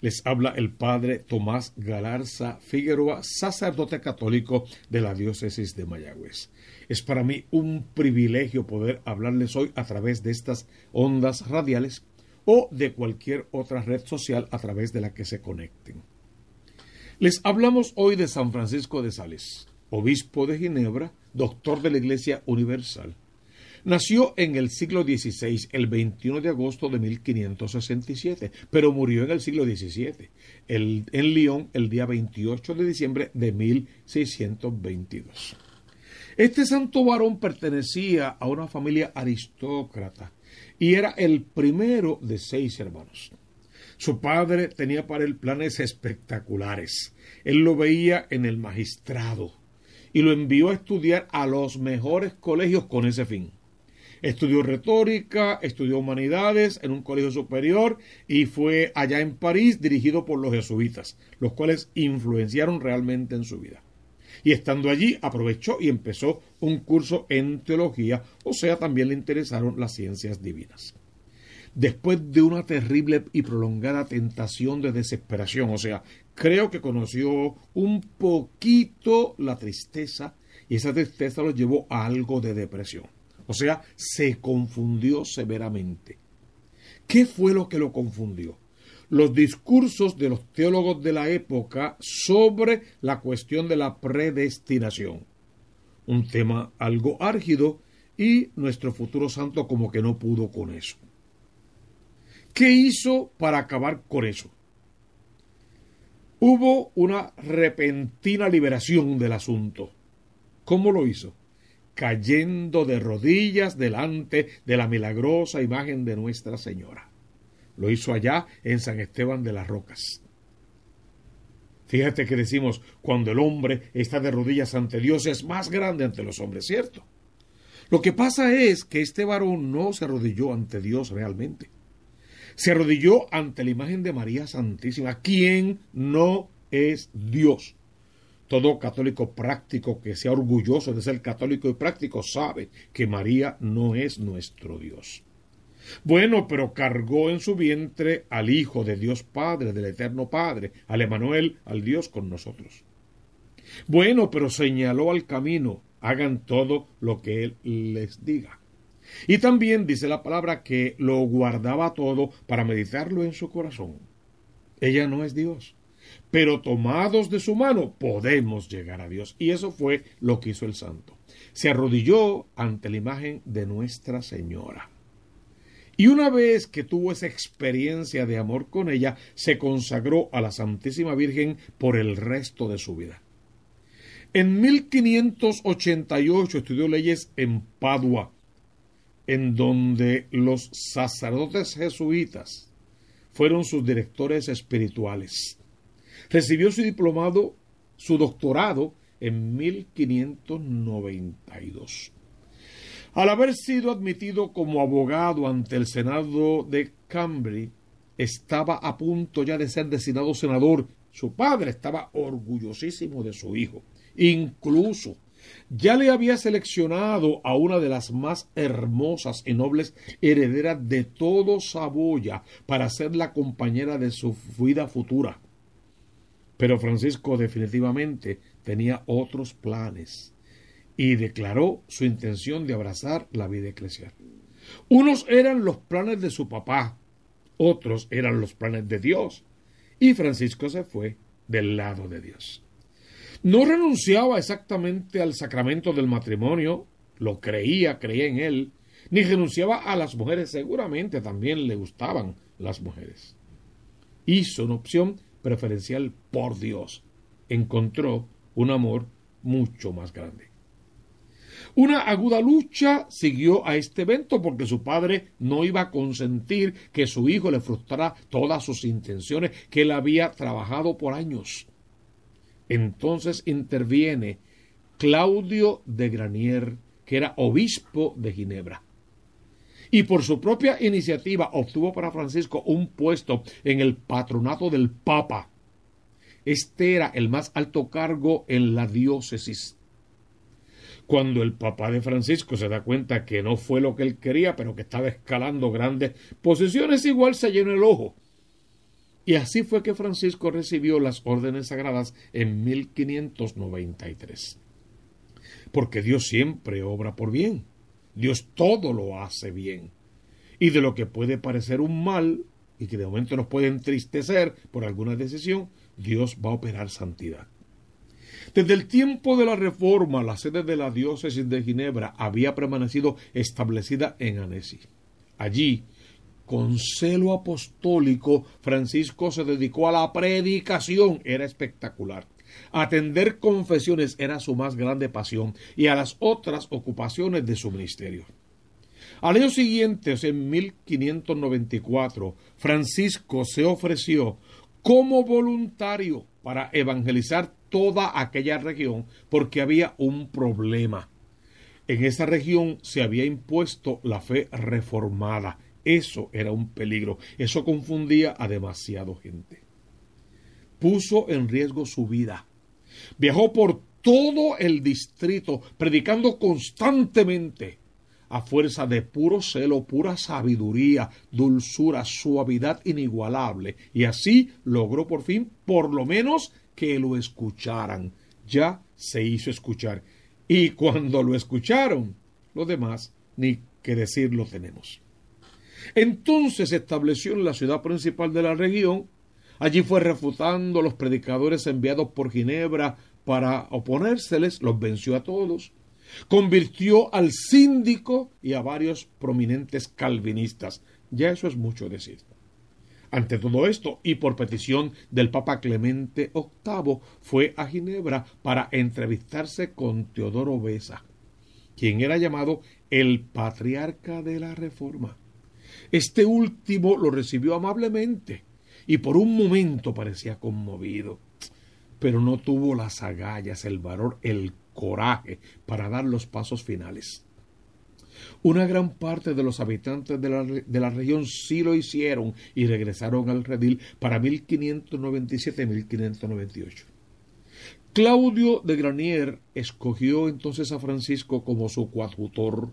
Les habla el padre Tomás Galarza Figueroa, sacerdote católico de la diócesis de Mayagüez. Es para mí un privilegio poder hablarles hoy a través de estas ondas radiales o de cualquier otra red social a través de la que se conecten. Les hablamos hoy de San Francisco de Sales, obispo de Ginebra, doctor de la Iglesia Universal Nació en el siglo XVI, el 21 de agosto de 1567, pero murió en el siglo XVII, en Lyon, el día 28 de diciembre de 1622. Este santo varón pertenecía a una familia aristócrata y era el primero de seis hermanos. Su padre tenía para él planes espectaculares. Él lo veía en el magistrado y lo envió a estudiar a los mejores colegios con ese fin. Estudió retórica, estudió humanidades en un colegio superior y fue allá en París dirigido por los jesuitas, los cuales influenciaron realmente en su vida. Y estando allí aprovechó y empezó un curso en teología, o sea, también le interesaron las ciencias divinas. Después de una terrible y prolongada tentación de desesperación, o sea, creo que conoció un poquito la tristeza y esa tristeza lo llevó a algo de depresión. O sea, se confundió severamente. ¿Qué fue lo que lo confundió? Los discursos de los teólogos de la época sobre la cuestión de la predestinación. Un tema algo árgido y nuestro futuro santo como que no pudo con eso. ¿Qué hizo para acabar con eso? Hubo una repentina liberación del asunto. ¿Cómo lo hizo? Cayendo de rodillas delante de la milagrosa imagen de Nuestra Señora. Lo hizo allá en San Esteban de las Rocas. Fíjate que decimos, cuando el hombre está de rodillas ante Dios es más grande ante los hombres, ¿cierto? Lo que pasa es que este varón no se arrodilló ante Dios realmente. Se arrodilló ante la imagen de María Santísima, quien no es Dios. Todo católico práctico que sea orgulloso de ser católico y práctico sabe que María no es nuestro Dios. Bueno, pero cargó en su vientre al Hijo de Dios Padre, del Eterno Padre, al Emanuel, al Dios con nosotros. Bueno, pero señaló al camino, hagan todo lo que Él les diga. Y también dice la palabra que lo guardaba todo para meditarlo en su corazón. Ella no es Dios pero tomados de su mano podemos llegar a Dios. Y eso fue lo que hizo el santo. Se arrodilló ante la imagen de Nuestra Señora. Y una vez que tuvo esa experiencia de amor con ella, se consagró a la Santísima Virgen por el resto de su vida. En 1588 estudió leyes en Padua, en donde los sacerdotes jesuitas fueron sus directores espirituales. Recibió su diplomado, su doctorado en 1592. Al haber sido admitido como abogado ante el Senado de Cambridge, estaba a punto ya de ser designado senador. Su padre estaba orgullosísimo de su hijo. Incluso ya le había seleccionado a una de las más hermosas y nobles herederas de todo Saboya para ser la compañera de su vida futura. Pero Francisco definitivamente tenía otros planes y declaró su intención de abrazar la vida eclesial. Unos eran los planes de su papá, otros eran los planes de Dios, y Francisco se fue del lado de Dios. No renunciaba exactamente al sacramento del matrimonio, lo creía, creía en él, ni renunciaba a las mujeres, seguramente también le gustaban las mujeres. Hizo una opción preferencial por Dios, encontró un amor mucho más grande. Una aguda lucha siguió a este evento porque su padre no iba a consentir que su hijo le frustrara todas sus intenciones que él había trabajado por años. Entonces interviene Claudio de Granier, que era obispo de Ginebra. Y por su propia iniciativa obtuvo para Francisco un puesto en el patronato del Papa. Este era el más alto cargo en la diócesis. Cuando el papá de Francisco se da cuenta que no fue lo que él quería, pero que estaba escalando grandes posiciones, igual se llenó el ojo. Y así fue que Francisco recibió las órdenes sagradas en 1593 porque Dios siempre obra por bien. Dios todo lo hace bien. Y de lo que puede parecer un mal y que de momento nos puede entristecer por alguna decisión, Dios va a operar santidad. Desde el tiempo de la Reforma, la sede de la diócesis de Ginebra había permanecido establecida en Annecy. Allí, con celo apostólico, Francisco se dedicó a la predicación. Era espectacular. Atender confesiones era su más grande pasión y a las otras ocupaciones de su ministerio. Al año siguiente, en 1594, Francisco se ofreció como voluntario para evangelizar toda aquella región porque había un problema. En esa región se había impuesto la fe reformada. Eso era un peligro. Eso confundía a demasiada gente puso en riesgo su vida. Viajó por todo el distrito, predicando constantemente, a fuerza de puro celo, pura sabiduría, dulzura, suavidad inigualable, y así logró por fin, por lo menos, que lo escucharan. Ya se hizo escuchar. Y cuando lo escucharon, lo demás, ni que decir lo tenemos. Entonces se estableció en la ciudad principal de la región Allí fue refutando los predicadores enviados por Ginebra para oponérseles, los venció a todos. Convirtió al síndico y a varios prominentes calvinistas. Ya eso es mucho decir. Ante todo esto, y por petición del Papa Clemente VIII, fue a Ginebra para entrevistarse con Teodoro Besa, quien era llamado el patriarca de la Reforma. Este último lo recibió amablemente y por un momento parecía conmovido, pero no tuvo las agallas, el valor, el coraje para dar los pasos finales. Una gran parte de los habitantes de la, de la, región sí lo hicieron y regresaron al redil para 1597-1598. Claudio de Granier escogió entonces a Francisco como su coadjutor.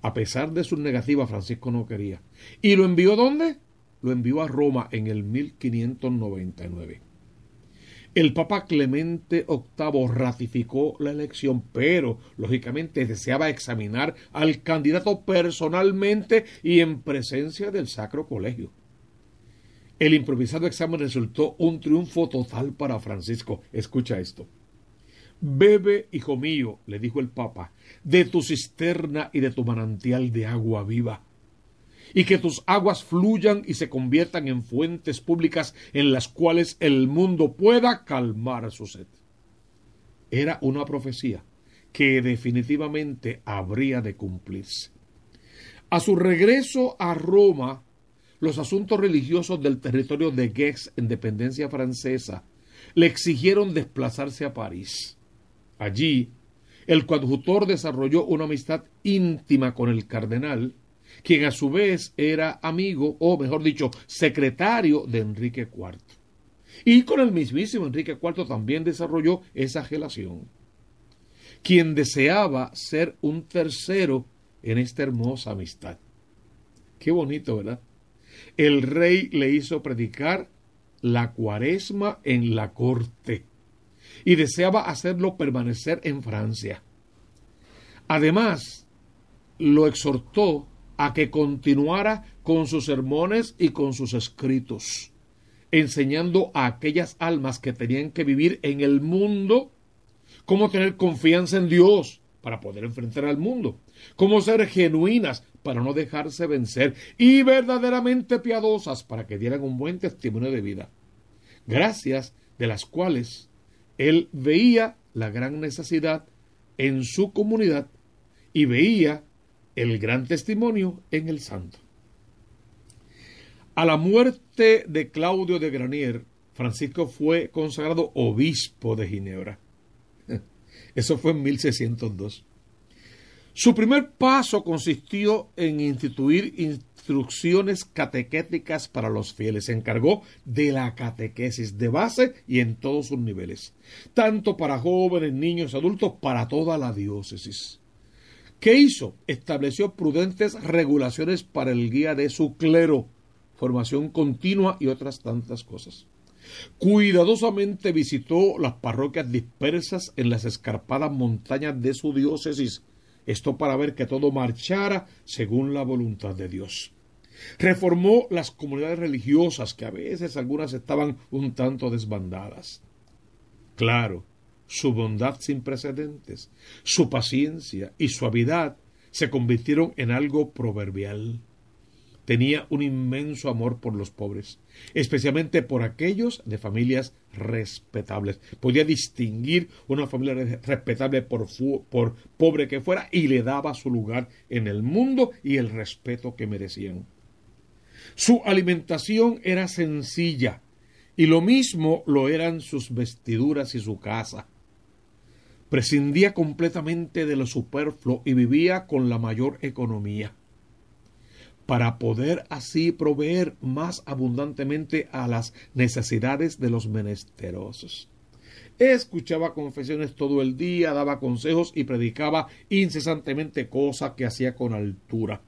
A pesar de su negativa, Francisco no quería. ¿Y lo envió dónde? Lo envió a Roma en el 1599. El Papa Clemente VIII ratificó la elección, pero lógicamente deseaba examinar al candidato personalmente y en presencia del Sacro Colegio. El improvisado examen resultó un triunfo total para Francisco. Escucha esto. Bebe, hijo mío, le dijo el Papa, de tu cisterna y de tu manantial de agua viva y que tus aguas fluyan y se conviertan en fuentes públicas en las cuales el mundo pueda calmar su sed. Era una profecía que definitivamente habría de cumplirse. A su regreso a Roma, los asuntos religiosos del territorio de Gex en dependencia francesa le exigieron desplazarse a París. Allí, el coadjutor desarrolló una amistad íntima con el cardenal quien a su vez era amigo, o mejor dicho, secretario de Enrique IV. Y con el mismísimo Enrique IV también desarrolló esa relación. Quien deseaba ser un tercero en esta hermosa amistad. Qué bonito, ¿verdad? El rey le hizo predicar la cuaresma en la corte y deseaba hacerlo permanecer en Francia. Además, lo exhortó a que continuara con sus sermones y con sus escritos, enseñando a aquellas almas que tenían que vivir en el mundo cómo tener confianza en Dios para poder enfrentar al mundo, cómo ser genuinas para no dejarse vencer y verdaderamente piadosas para que dieran un buen testimonio de vida, gracias de las cuales él veía la gran necesidad en su comunidad y veía el gran testimonio en el santo. A la muerte de Claudio de Granier, Francisco fue consagrado obispo de Ginebra. Eso fue en 1602. Su primer paso consistió en instituir instrucciones catequéticas para los fieles. Se encargó de la catequesis de base y en todos sus niveles, tanto para jóvenes, niños, adultos, para toda la diócesis. ¿Qué hizo? Estableció prudentes regulaciones para el guía de su clero, formación continua y otras tantas cosas. Cuidadosamente visitó las parroquias dispersas en las escarpadas montañas de su diócesis, esto para ver que todo marchara según la voluntad de Dios. Reformó las comunidades religiosas, que a veces algunas estaban un tanto desbandadas. Claro, su bondad sin precedentes, su paciencia y suavidad se convirtieron en algo proverbial. Tenía un inmenso amor por los pobres, especialmente por aquellos de familias respetables. Podía distinguir una familia respetable por, pobre que fuera y le daba su lugar en el mundo y el respeto que merecían. Su alimentación era sencilla y lo mismo lo eran sus vestiduras y su casa prescindía completamente de lo superfluo y vivía con la mayor economía para poder así proveer más abundantemente a las necesidades de los menesterosos. Escuchaba confesiones todo el día, daba consejos y predicaba incesantemente cosas que hacía con altura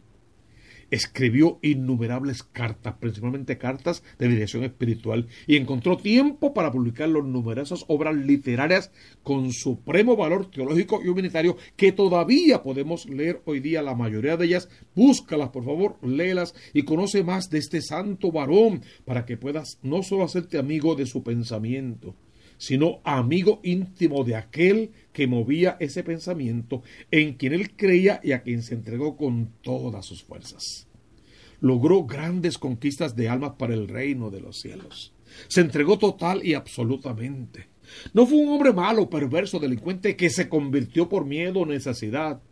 escribió innumerables cartas, principalmente cartas de dirección espiritual, y encontró tiempo para publicar las numerosas obras literarias con supremo valor teológico y humanitario que todavía podemos leer hoy día. La mayoría de ellas, búscalas, por favor, léelas y conoce más de este santo varón para que puedas no solo hacerte amigo de su pensamiento, sino amigo íntimo de aquel que movía ese pensamiento, en quien él creía y a quien se entregó con todas sus fuerzas. Logró grandes conquistas de almas para el reino de los cielos. Se entregó total y absolutamente. No fue un hombre malo, perverso, delincuente que se convirtió por miedo o necesidad.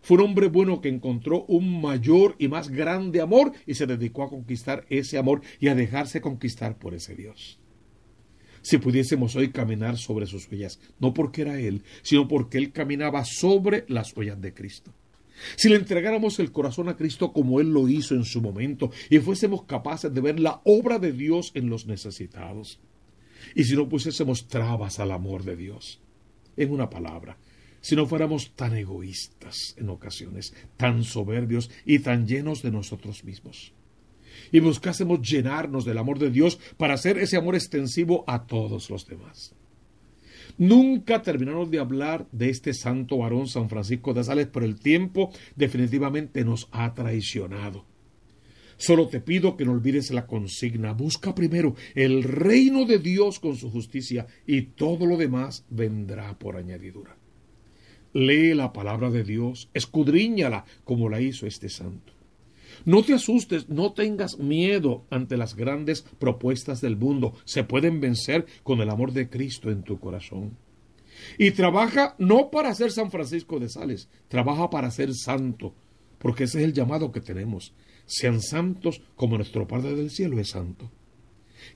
Fue un hombre bueno que encontró un mayor y más grande amor y se dedicó a conquistar ese amor y a dejarse conquistar por ese Dios si pudiésemos hoy caminar sobre sus huellas, no porque era Él, sino porque Él caminaba sobre las huellas de Cristo. Si le entregáramos el corazón a Cristo como Él lo hizo en su momento y fuésemos capaces de ver la obra de Dios en los necesitados, y si no pusiésemos trabas al amor de Dios, en una palabra, si no fuéramos tan egoístas en ocasiones, tan soberbios y tan llenos de nosotros mismos y buscásemos llenarnos del amor de Dios para hacer ese amor extensivo a todos los demás. Nunca terminamos de hablar de este santo varón San Francisco de Sales, pero el tiempo definitivamente nos ha traicionado. Solo te pido que no olvides la consigna. Busca primero el reino de Dios con su justicia y todo lo demás vendrá por añadidura. Lee la palabra de Dios, escudriñala como la hizo este santo. No te asustes, no tengas miedo ante las grandes propuestas del mundo. Se pueden vencer con el amor de Cristo en tu corazón. Y trabaja no para ser San Francisco de Sales, trabaja para ser santo, porque ese es el llamado que tenemos. Sean santos como nuestro Padre del Cielo es santo.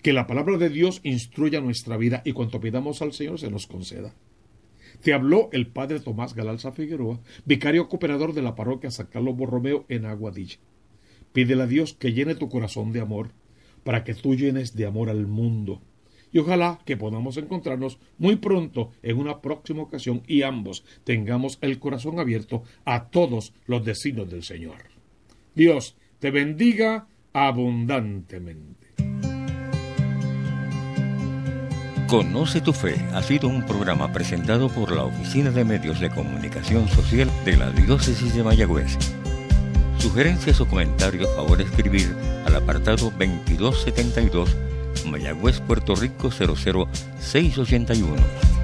Que la palabra de Dios instruya nuestra vida y cuanto pidamos al Señor se nos conceda. Te habló el Padre Tomás Galalza Figueroa, vicario cooperador de la parroquia San Carlos Borromeo en Aguadilla. Pídele a Dios que llene tu corazón de amor, para que tú llenes de amor al mundo. Y ojalá que podamos encontrarnos muy pronto en una próxima ocasión y ambos tengamos el corazón abierto a todos los designios del Señor. Dios te bendiga abundantemente. Conoce tu fe ha sido un programa presentado por la Oficina de Medios de Comunicación Social de la Diócesis de Mayagüez. Sugerencias o comentarios, favor escribir al apartado 2272 Mayagüez, Puerto Rico 00681.